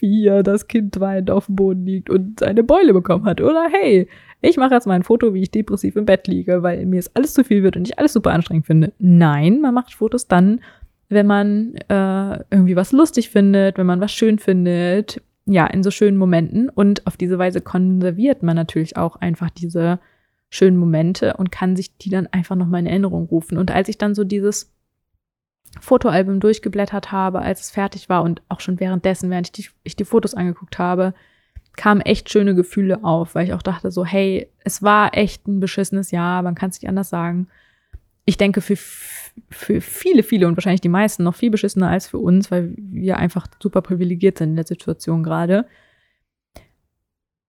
Wie das Kind weinend auf dem Boden liegt und eine Beule bekommen hat. Oder hey, ich mache jetzt mal ein Foto, wie ich depressiv im Bett liege, weil mir es alles zu viel wird und ich alles super anstrengend finde. Nein, man macht Fotos dann, wenn man äh, irgendwie was lustig findet, wenn man was schön findet, ja, in so schönen Momenten. Und auf diese Weise konserviert man natürlich auch einfach diese schönen Momente und kann sich die dann einfach nochmal in Erinnerung rufen. Und als ich dann so dieses Fotoalbum durchgeblättert habe, als es fertig war und auch schon währenddessen, während ich die, ich die Fotos angeguckt habe, kamen echt schöne Gefühle auf, weil ich auch dachte so, hey, es war echt ein beschissenes Jahr, man kann es nicht anders sagen. Ich denke, für, für viele, viele und wahrscheinlich die meisten noch viel beschissener als für uns, weil wir einfach super privilegiert sind in der Situation gerade.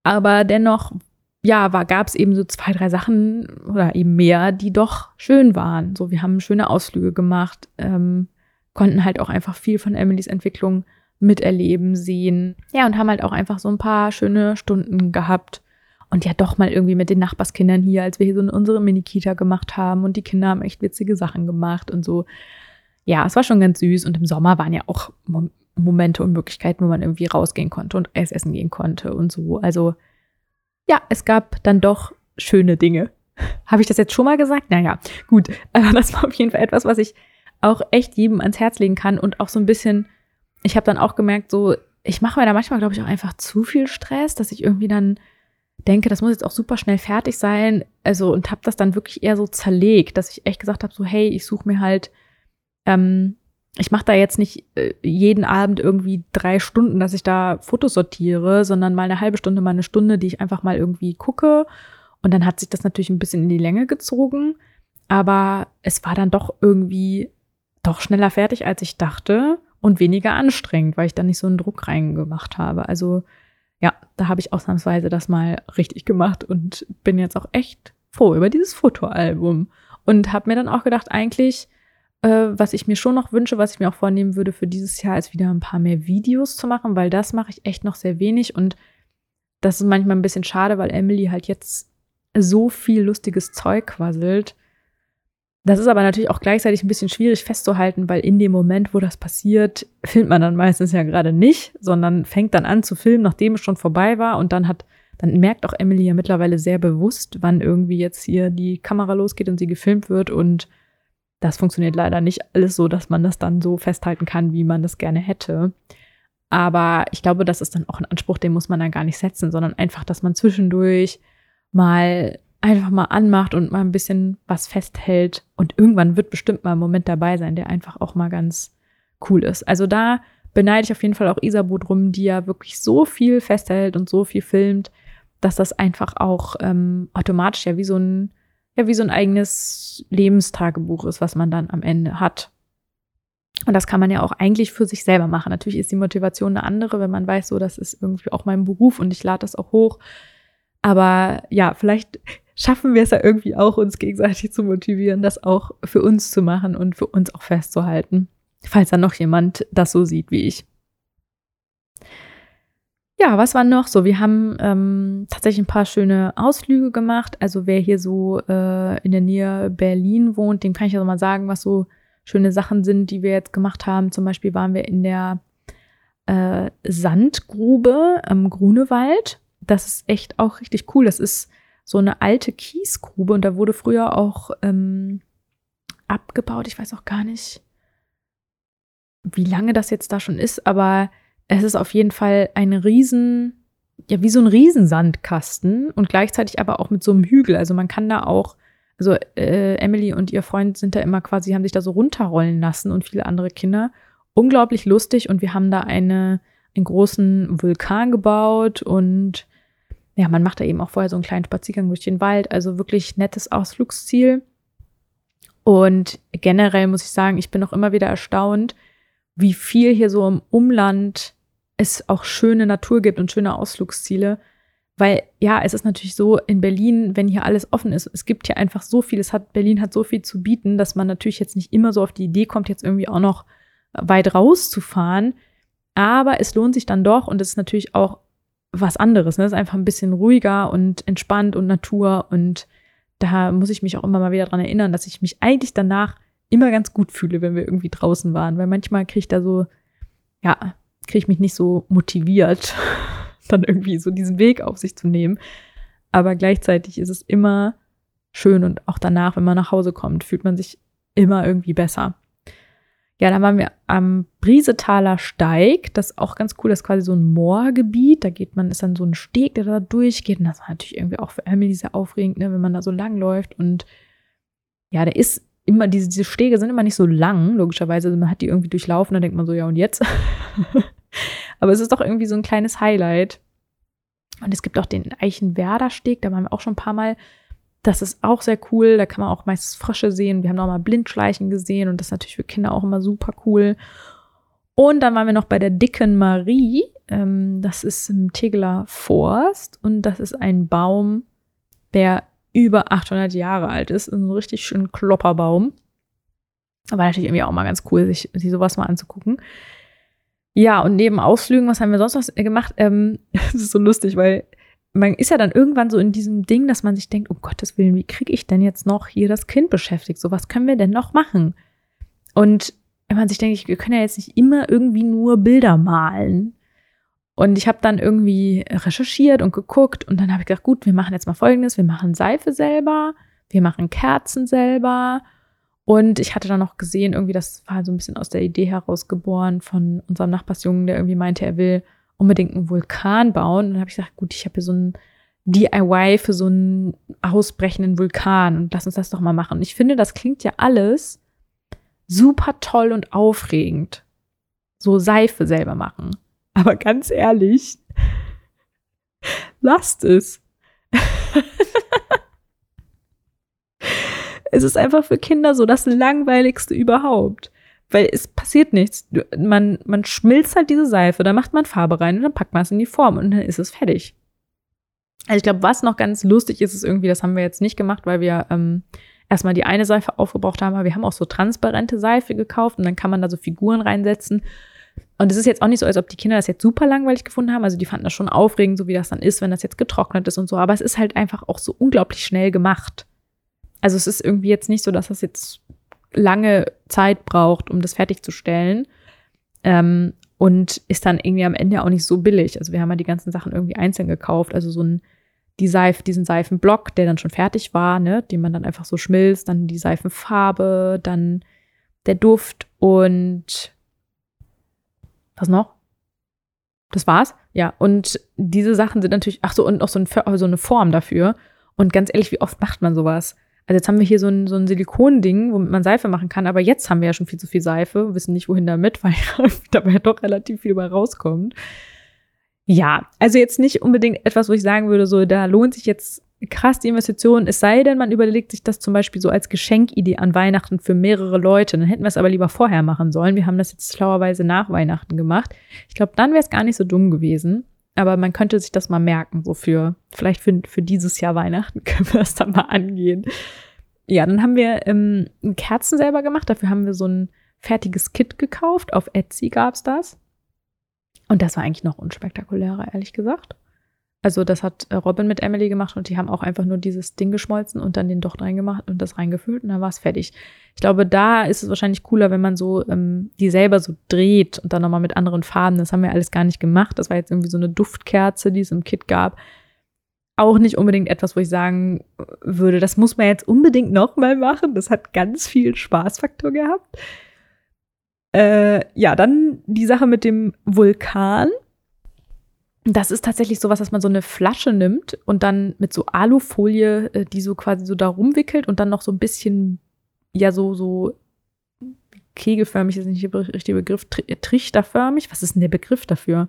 Aber dennoch, ja, gab es eben so zwei, drei Sachen oder eben mehr, die doch schön waren. So, wir haben schöne Ausflüge gemacht, ähm, konnten halt auch einfach viel von Emilys Entwicklung miterleben, sehen. Ja, und haben halt auch einfach so ein paar schöne Stunden gehabt. Und ja, doch mal irgendwie mit den Nachbarskindern hier, als wir hier so unsere Mini-Kita gemacht haben und die Kinder haben echt witzige Sachen gemacht und so. Ja, es war schon ganz süß und im Sommer waren ja auch Momente und Möglichkeiten, wo man irgendwie rausgehen konnte und Eis essen gehen konnte und so. Also ja, es gab dann doch schöne Dinge. Habe ich das jetzt schon mal gesagt? Naja, gut. Aber das war auf jeden Fall etwas, was ich auch echt jedem ans Herz legen kann und auch so ein bisschen ich habe dann auch gemerkt, so, ich mache mir da manchmal, glaube ich, auch einfach zu viel Stress, dass ich irgendwie dann denke, das muss jetzt auch super schnell fertig sein. Also, und habe das dann wirklich eher so zerlegt, dass ich echt gesagt habe, so, hey, ich suche mir halt, ähm, ich mache da jetzt nicht äh, jeden Abend irgendwie drei Stunden, dass ich da Fotos sortiere, sondern mal eine halbe Stunde, mal eine Stunde, die ich einfach mal irgendwie gucke. Und dann hat sich das natürlich ein bisschen in die Länge gezogen. Aber es war dann doch irgendwie doch schneller fertig, als ich dachte und weniger anstrengend, weil ich dann nicht so einen Druck reingemacht habe. Also ja, da habe ich ausnahmsweise das mal richtig gemacht und bin jetzt auch echt froh über dieses Fotoalbum und habe mir dann auch gedacht, eigentlich, was ich mir schon noch wünsche, was ich mir auch vornehmen würde für dieses Jahr, ist wieder ein paar mehr Videos zu machen, weil das mache ich echt noch sehr wenig und das ist manchmal ein bisschen schade, weil Emily halt jetzt so viel lustiges Zeug quasselt das ist aber natürlich auch gleichzeitig ein bisschen schwierig festzuhalten, weil in dem Moment, wo das passiert, filmt man dann meistens ja gerade nicht, sondern fängt dann an zu filmen, nachdem es schon vorbei war. Und dann hat, dann merkt auch Emily ja mittlerweile sehr bewusst, wann irgendwie jetzt hier die Kamera losgeht und sie gefilmt wird. Und das funktioniert leider nicht alles so, dass man das dann so festhalten kann, wie man das gerne hätte. Aber ich glaube, das ist dann auch ein Anspruch, den muss man dann gar nicht setzen, sondern einfach, dass man zwischendurch mal einfach mal anmacht und mal ein bisschen was festhält. Und irgendwann wird bestimmt mal ein Moment dabei sein, der einfach auch mal ganz cool ist. Also da beneide ich auf jeden Fall auch Isabu drum, die ja wirklich so viel festhält und so viel filmt, dass das einfach auch ähm, automatisch ja wie so ein ja wie so ein eigenes Lebenstagebuch ist, was man dann am Ende hat. Und das kann man ja auch eigentlich für sich selber machen. Natürlich ist die Motivation eine andere, wenn man weiß, so das ist irgendwie auch mein Beruf und ich lade das auch hoch. Aber ja, vielleicht schaffen wir es ja irgendwie auch, uns gegenseitig zu motivieren, das auch für uns zu machen und für uns auch festzuhalten, falls dann noch jemand das so sieht wie ich. Ja, was war noch so? Wir haben ähm, tatsächlich ein paar schöne Ausflüge gemacht. Also wer hier so äh, in der Nähe Berlin wohnt, dem kann ich ja also mal sagen, was so schöne Sachen sind, die wir jetzt gemacht haben. Zum Beispiel waren wir in der äh, Sandgrube am Grunewald. Das ist echt auch richtig cool. Das ist so eine alte Kiesgrube und da wurde früher auch ähm, abgebaut. Ich weiß auch gar nicht, wie lange das jetzt da schon ist, aber es ist auf jeden Fall ein riesen, ja, wie so ein Riesensandkasten und gleichzeitig aber auch mit so einem Hügel. Also man kann da auch, also äh, Emily und ihr Freund sind da immer quasi, haben sich da so runterrollen lassen und viele andere Kinder. Unglaublich lustig und wir haben da eine, einen großen Vulkan gebaut und ja, man macht da eben auch vorher so einen kleinen Spaziergang durch den Wald. Also wirklich nettes Ausflugsziel. Und generell muss ich sagen, ich bin auch immer wieder erstaunt, wie viel hier so im Umland es auch schöne Natur gibt und schöne Ausflugsziele. Weil ja, es ist natürlich so in Berlin, wenn hier alles offen ist, es gibt hier einfach so viel, es hat, Berlin hat so viel zu bieten, dass man natürlich jetzt nicht immer so auf die Idee kommt, jetzt irgendwie auch noch weit rauszufahren. Aber es lohnt sich dann doch und es ist natürlich auch was anderes. Ne? Es ist einfach ein bisschen ruhiger und entspannt und Natur. Und da muss ich mich auch immer mal wieder dran erinnern, dass ich mich eigentlich danach immer ganz gut fühle, wenn wir irgendwie draußen waren. Weil manchmal kriege ich da so, ja, kriege ich mich nicht so motiviert, dann irgendwie so diesen Weg auf sich zu nehmen. Aber gleichzeitig ist es immer schön und auch danach, wenn man nach Hause kommt, fühlt man sich immer irgendwie besser. Ja, dann waren wir am Briesetaler Steig. Das ist auch ganz cool. Das ist quasi so ein Moorgebiet. Da geht man, ist dann so ein Steg, der da durchgeht. Und das war natürlich irgendwie auch für Emily sehr aufregend, ne, wenn man da so lang läuft. Und ja, der ist immer, diese, diese Stege sind immer nicht so lang, logischerweise. Also man hat die irgendwie durchlaufen, dann denkt man so, ja, und jetzt? Aber es ist doch irgendwie so ein kleines Highlight. Und es gibt auch den Eichenwerder Steg, da waren wir auch schon ein paar Mal. Das ist auch sehr cool. Da kann man auch meistens Frösche sehen. Wir haben auch mal Blindschleichen gesehen und das ist natürlich für Kinder auch immer super cool. Und dann waren wir noch bei der Dicken Marie. Ähm, das ist im Tegeler Forst und das ist ein Baum, der über 800 Jahre alt ist. Ein richtig schöner Klopperbaum. Aber natürlich irgendwie auch mal ganz cool, sich, sich sowas mal anzugucken. Ja, und neben Ausflügen, was haben wir sonst noch gemacht? Ähm, das ist so lustig, weil man ist ja dann irgendwann so in diesem Ding, dass man sich denkt, um Gottes Willen, wie kriege ich denn jetzt noch hier das Kind beschäftigt? So, was können wir denn noch machen? Und wenn man sich denkt, wir können ja jetzt nicht immer irgendwie nur Bilder malen. Und ich habe dann irgendwie recherchiert und geguckt und dann habe ich gedacht, gut, wir machen jetzt mal Folgendes, wir machen Seife selber, wir machen Kerzen selber. Und ich hatte dann noch gesehen, irgendwie, das war so ein bisschen aus der Idee herausgeboren von unserem Nachbarsjungen, der irgendwie meinte, er will unbedingt einen Vulkan bauen. Und dann habe ich gesagt, gut, ich habe hier so ein DIY für so einen ausbrechenden Vulkan und lass uns das doch mal machen. Und ich finde, das klingt ja alles super toll und aufregend. So Seife selber machen. Aber ganz ehrlich, lasst es. es ist einfach für Kinder so das langweiligste überhaupt weil es passiert nichts. Man, man schmilzt halt diese Seife, da macht man Farbe rein und dann packt man es in die Form und dann ist es fertig. Also ich glaube, was noch ganz lustig ist, ist irgendwie, das haben wir jetzt nicht gemacht, weil wir ähm, erstmal die eine Seife aufgebraucht haben, aber wir haben auch so transparente Seife gekauft und dann kann man da so Figuren reinsetzen. Und es ist jetzt auch nicht so, als ob die Kinder das jetzt super langweilig gefunden haben. Also die fanden das schon aufregend, so wie das dann ist, wenn das jetzt getrocknet ist und so. Aber es ist halt einfach auch so unglaublich schnell gemacht. Also es ist irgendwie jetzt nicht so, dass das jetzt lange Zeit braucht, um das fertigzustellen. Ähm, und ist dann irgendwie am Ende auch nicht so billig. Also wir haben ja die ganzen Sachen irgendwie einzeln gekauft. Also so ein, die Seife, diesen Seifenblock, der dann schon fertig war, ne, den man dann einfach so schmilzt, dann die Seifenfarbe, dann der Duft und was noch? Das war's? Ja, und diese Sachen sind natürlich, ach so, und noch so, ein, so eine Form dafür. Und ganz ehrlich, wie oft macht man sowas? Also jetzt haben wir hier so ein, so ein Silikonding, womit man Seife machen kann, aber jetzt haben wir ja schon viel zu viel Seife, wissen nicht, wohin damit, weil dabei doch relativ viel bei rauskommt. Ja, also jetzt nicht unbedingt etwas, wo ich sagen würde, so, da lohnt sich jetzt krass die Investition, es sei denn, man überlegt sich das zum Beispiel so als Geschenkidee an Weihnachten für mehrere Leute. Dann hätten wir es aber lieber vorher machen sollen. Wir haben das jetzt schlauerweise nach Weihnachten gemacht. Ich glaube, dann wäre es gar nicht so dumm gewesen. Aber man könnte sich das mal merken, so für, vielleicht für, für dieses Jahr Weihnachten können wir das dann mal angehen. Ja, dann haben wir ähm, Kerzen selber gemacht. Dafür haben wir so ein fertiges Kit gekauft. Auf Etsy gab's das. Und das war eigentlich noch unspektakulärer, ehrlich gesagt. Also das hat äh, Robin mit Emily gemacht und die haben auch einfach nur dieses Ding geschmolzen und dann den Docht reingemacht und das reingefüllt und dann war es fertig. Ich glaube, da ist es wahrscheinlich cooler, wenn man so ähm, die selber so dreht und dann nochmal mit anderen Farben. Das haben wir alles gar nicht gemacht. Das war jetzt irgendwie so eine Duftkerze, die es im Kit gab. Auch nicht unbedingt etwas, wo ich sagen würde, das muss man jetzt unbedingt nochmal machen. Das hat ganz viel Spaßfaktor gehabt. Äh, ja, dann die Sache mit dem Vulkan das ist tatsächlich sowas, dass man so eine Flasche nimmt und dann mit so Alufolie, äh, die so quasi so da rumwickelt und dann noch so ein bisschen, ja, so, so kegelförmig ist nicht der richtige Begriff, trichterförmig. Was ist denn der Begriff dafür?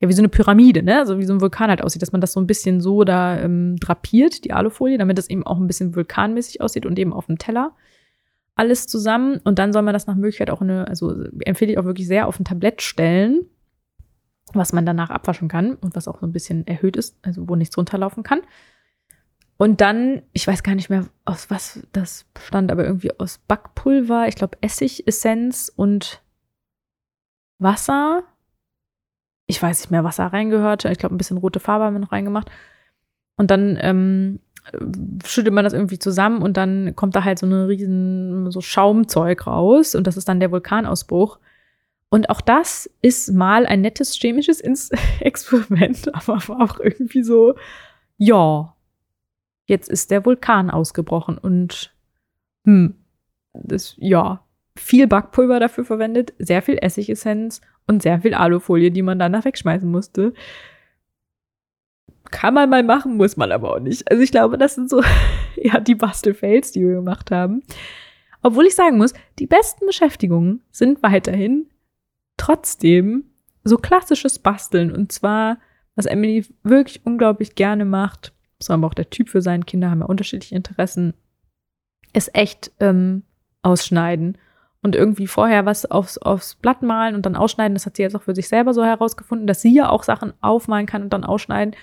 Ja, wie so eine Pyramide, ne? So wie so ein Vulkan halt aussieht, dass man das so ein bisschen so da ähm, drapiert, die Alufolie, damit es eben auch ein bisschen vulkanmäßig aussieht und eben auf dem Teller alles zusammen. Und dann soll man das nach Möglichkeit auch eine, also empfehle ich auch wirklich sehr auf ein Tablett stellen was man danach abwaschen kann und was auch so ein bisschen erhöht ist, also wo nichts runterlaufen kann. Und dann, ich weiß gar nicht mehr, aus was das bestand, aber irgendwie aus Backpulver, ich glaube Essigessenz und Wasser. ich weiß nicht mehr, was da reingehörte. Ich glaube, ein bisschen rote Farbe haben wir noch reingemacht. Und dann ähm, schüttet man das irgendwie zusammen und dann kommt da halt so eine riesen so Schaumzeug raus und das ist dann der Vulkanausbruch. Und auch das ist mal ein nettes chemisches Experiment, aber auch irgendwie so, ja, jetzt ist der Vulkan ausgebrochen und hm, das, ja, viel Backpulver dafür verwendet, sehr viel Essigessenz und sehr viel Alufolie, die man danach wegschmeißen musste. Kann man mal machen, muss man aber auch nicht. Also ich glaube, das sind so ja die Bastelfails, die wir gemacht haben. Obwohl ich sagen muss, die besten Beschäftigungen sind weiterhin trotzdem so klassisches Basteln. Und zwar, was Emily wirklich unglaublich gerne macht, muss aber auch der Typ für sein, Kinder haben ja unterschiedliche Interessen, ist echt ähm, ausschneiden und irgendwie vorher was aufs, aufs Blatt malen und dann ausschneiden. Das hat sie jetzt auch für sich selber so herausgefunden, dass sie ja auch Sachen aufmalen kann und dann ausschneiden.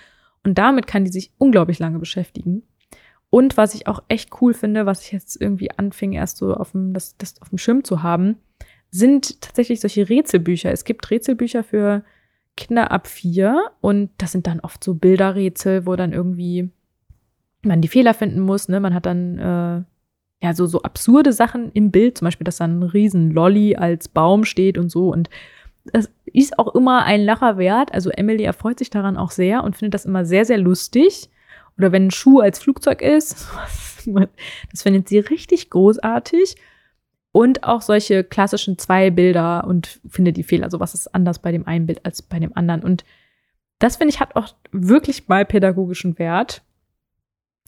Und damit kann die sich unglaublich lange beschäftigen. Und was ich auch echt cool finde, was ich jetzt irgendwie anfing, erst so auf dem, das, das auf dem Schirm zu haben, sind tatsächlich solche Rätselbücher. Es gibt Rätselbücher für Kinder ab vier und das sind dann oft so Bilderrätsel, wo dann irgendwie man die Fehler finden muss. Ne? Man hat dann äh, ja so, so absurde Sachen im Bild, zum Beispiel, dass dann ein riesen Lolly als Baum steht und so. Und das ist auch immer ein Lacher wert. Also Emily erfreut sich daran auch sehr und findet das immer sehr, sehr lustig. Oder wenn ein Schuh als Flugzeug ist, das findet sie richtig großartig. Und auch solche klassischen zwei Bilder und findet die Fehler. Also was ist anders bei dem einen Bild als bei dem anderen. Und das finde ich hat auch wirklich mal pädagogischen Wert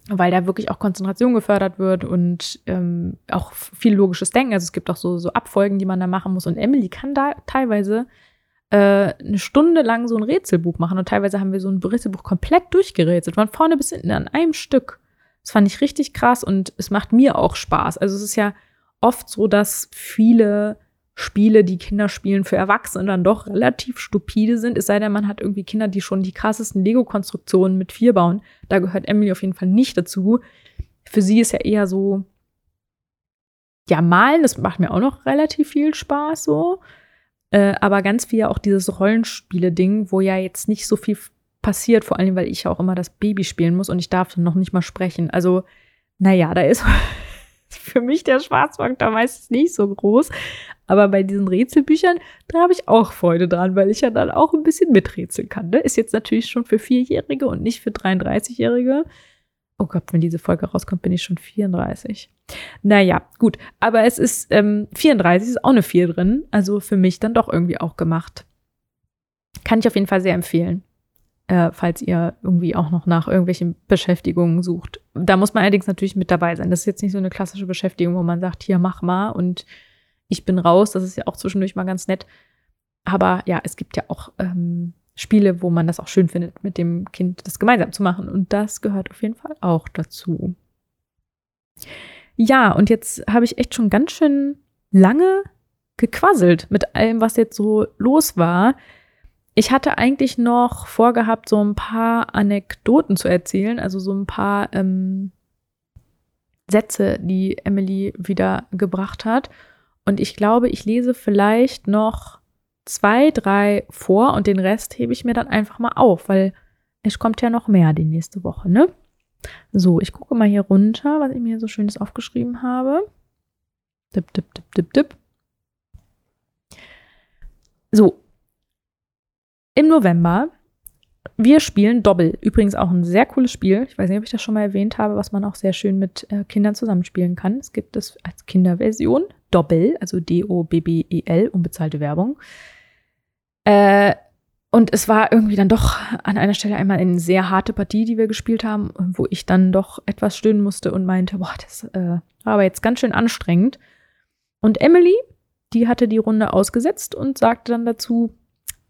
weil da wirklich auch Konzentration gefördert wird und ähm, auch viel logisches Denken. Also es gibt auch so, so Abfolgen, die man da machen muss. Und Emily kann da teilweise äh, eine Stunde lang so ein Rätselbuch machen. Und teilweise haben wir so ein Rätselbuch komplett durchgerätselt, von vorne bis hinten an einem Stück. Das fand ich richtig krass und es macht mir auch Spaß. Also es ist ja oft so, dass viele Spiele, die Kinder spielen, für Erwachsene dann doch relativ stupide sind. Es sei denn, man hat irgendwie Kinder, die schon die krassesten Lego-Konstruktionen mit vier bauen. Da gehört Emily auf jeden Fall nicht dazu. Für sie ist ja eher so, ja, malen, das macht mir auch noch relativ viel Spaß so. Äh, aber ganz viel auch dieses Rollenspiele-Ding, wo ja jetzt nicht so viel passiert, vor allem, weil ich ja auch immer das Baby spielen muss und ich darf noch nicht mal sprechen. Also, naja, da ist für mich der Schwarzfaktor meistens nicht so groß. Aber bei diesen Rätselbüchern, da habe ich auch Freude dran, weil ich ja dann auch ein bisschen miträtseln kann. Ne? Ist jetzt natürlich schon für Vierjährige und nicht für 33-Jährige. Oh Gott, wenn diese Folge rauskommt, bin ich schon 34. Naja, gut. Aber es ist ähm, 34, ist auch eine 4 drin. Also für mich dann doch irgendwie auch gemacht. Kann ich auf jeden Fall sehr empfehlen äh, falls ihr irgendwie auch noch nach irgendwelchen Beschäftigungen sucht. Da muss man allerdings natürlich mit dabei sein. Das ist jetzt nicht so eine klassische Beschäftigung, wo man sagt, hier mach mal und ich bin raus. Das ist ja auch zwischendurch mal ganz nett. Aber ja, es gibt ja auch ähm, Spiele, wo man das auch schön findet, mit dem Kind das gemeinsam zu machen. Und das gehört auf jeden Fall auch dazu. Ja, und jetzt habe ich echt schon ganz schön lange gequasselt mit allem, was jetzt so los war. Ich hatte eigentlich noch vorgehabt, so ein paar Anekdoten zu erzählen, also so ein paar ähm, Sätze, die Emily wieder gebracht hat. Und ich glaube, ich lese vielleicht noch zwei, drei vor und den Rest hebe ich mir dann einfach mal auf, weil es kommt ja noch mehr die nächste Woche, ne? So, ich gucke mal hier runter, was ich mir so schönes aufgeschrieben habe. Dip, dip, dip, dip, dip. So, im November. Wir spielen Doppel. Übrigens auch ein sehr cooles Spiel. Ich weiß nicht, ob ich das schon mal erwähnt habe, was man auch sehr schön mit äh, Kindern zusammenspielen kann. Es gibt es als Kinderversion. Doppel, also D-O-B-B-E-L, unbezahlte Werbung. Äh, und es war irgendwie dann doch an einer Stelle einmal eine sehr harte Partie, die wir gespielt haben, wo ich dann doch etwas stöhnen musste und meinte, boah, das äh, war aber jetzt ganz schön anstrengend. Und Emily, die hatte die Runde ausgesetzt und sagte dann dazu,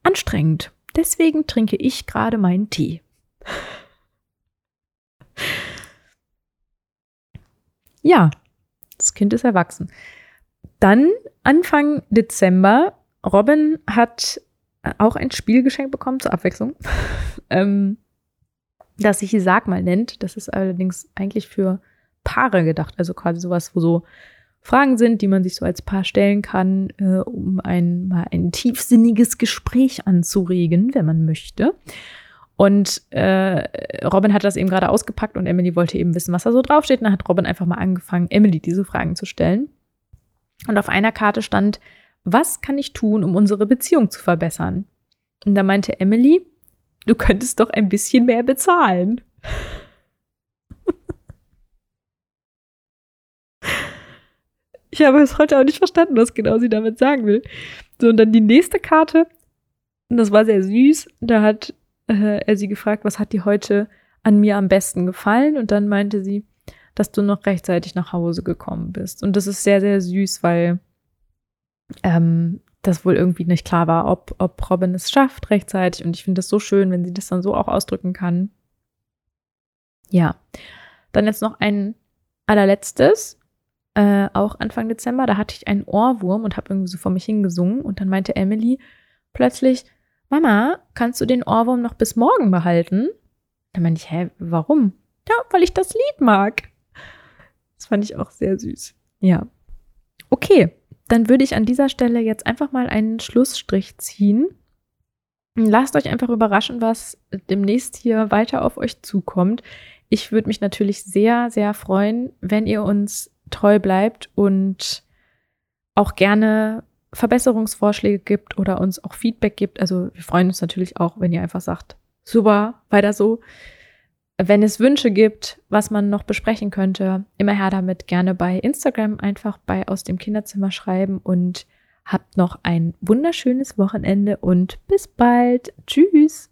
anstrengend. Deswegen trinke ich gerade meinen Tee. Ja, das Kind ist erwachsen. Dann Anfang Dezember, Robin hat auch ein Spielgeschenk bekommen zur Abwechslung, ähm, das sich Sag mal nennt. Das ist allerdings eigentlich für Paare gedacht, also quasi sowas, wo so Fragen sind, die man sich so als Paar stellen kann, äh, um ein, mal ein tiefsinniges Gespräch anzuregen, wenn man möchte. Und äh, Robin hat das eben gerade ausgepackt und Emily wollte eben wissen, was da so draufsteht. Und dann hat Robin einfach mal angefangen, Emily diese Fragen zu stellen. Und auf einer Karte stand, was kann ich tun, um unsere Beziehung zu verbessern? Und da meinte Emily, du könntest doch ein bisschen mehr bezahlen. Ich habe es heute auch nicht verstanden, was genau sie damit sagen will. So, und dann die nächste Karte, und das war sehr süß, da hat äh, er sie gefragt, was hat dir heute an mir am besten gefallen? Und dann meinte sie, dass du noch rechtzeitig nach Hause gekommen bist. Und das ist sehr, sehr süß, weil ähm, das wohl irgendwie nicht klar war, ob, ob Robin es schafft rechtzeitig. Und ich finde das so schön, wenn sie das dann so auch ausdrücken kann. Ja. Dann jetzt noch ein allerletztes, äh, auch Anfang Dezember, da hatte ich einen Ohrwurm und habe irgendwie so vor mich hingesungen. Und dann meinte Emily plötzlich, Mama, kannst du den Ohrwurm noch bis morgen behalten? Dann meinte ich, hä, warum? Ja, weil ich das Lied mag. Das fand ich auch sehr süß. Ja. Okay, dann würde ich an dieser Stelle jetzt einfach mal einen Schlussstrich ziehen. Lasst euch einfach überraschen, was demnächst hier weiter auf euch zukommt. Ich würde mich natürlich sehr, sehr freuen, wenn ihr uns treu bleibt und auch gerne Verbesserungsvorschläge gibt oder uns auch Feedback gibt. Also wir freuen uns natürlich auch, wenn ihr einfach sagt, super, weiter so. Wenn es Wünsche gibt, was man noch besprechen könnte, immer her damit gerne bei Instagram einfach bei aus dem Kinderzimmer schreiben und habt noch ein wunderschönes Wochenende und bis bald. Tschüss.